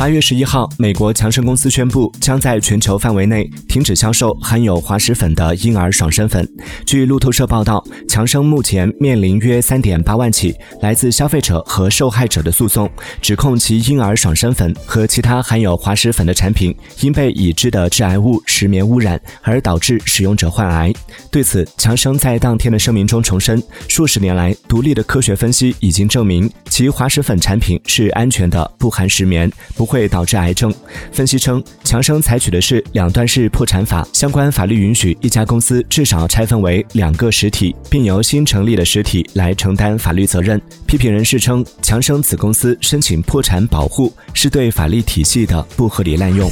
八月十一号，美国强生公司宣布将在全球范围内停止销售含有滑石粉的婴儿爽身粉。据路透社报道，强生目前面临约三点八万起来自消费者和受害者的诉讼，指控其婴儿爽身粉和其他含有滑石粉的产品因被已知的致癌物石棉污染而导致使用者患癌。对此，强生在当天的声明中重申，数十年来独立的科学分析已经证明其滑石粉产品是安全的，不含石棉，不。会导致癌症。分析称，强生采取的是两段式破产法，相关法律允许一家公司至少拆分为两个实体，并由新成立的实体来承担法律责任。批评人士称，强生子公司申请破产保护是对法律体系的不合理滥用。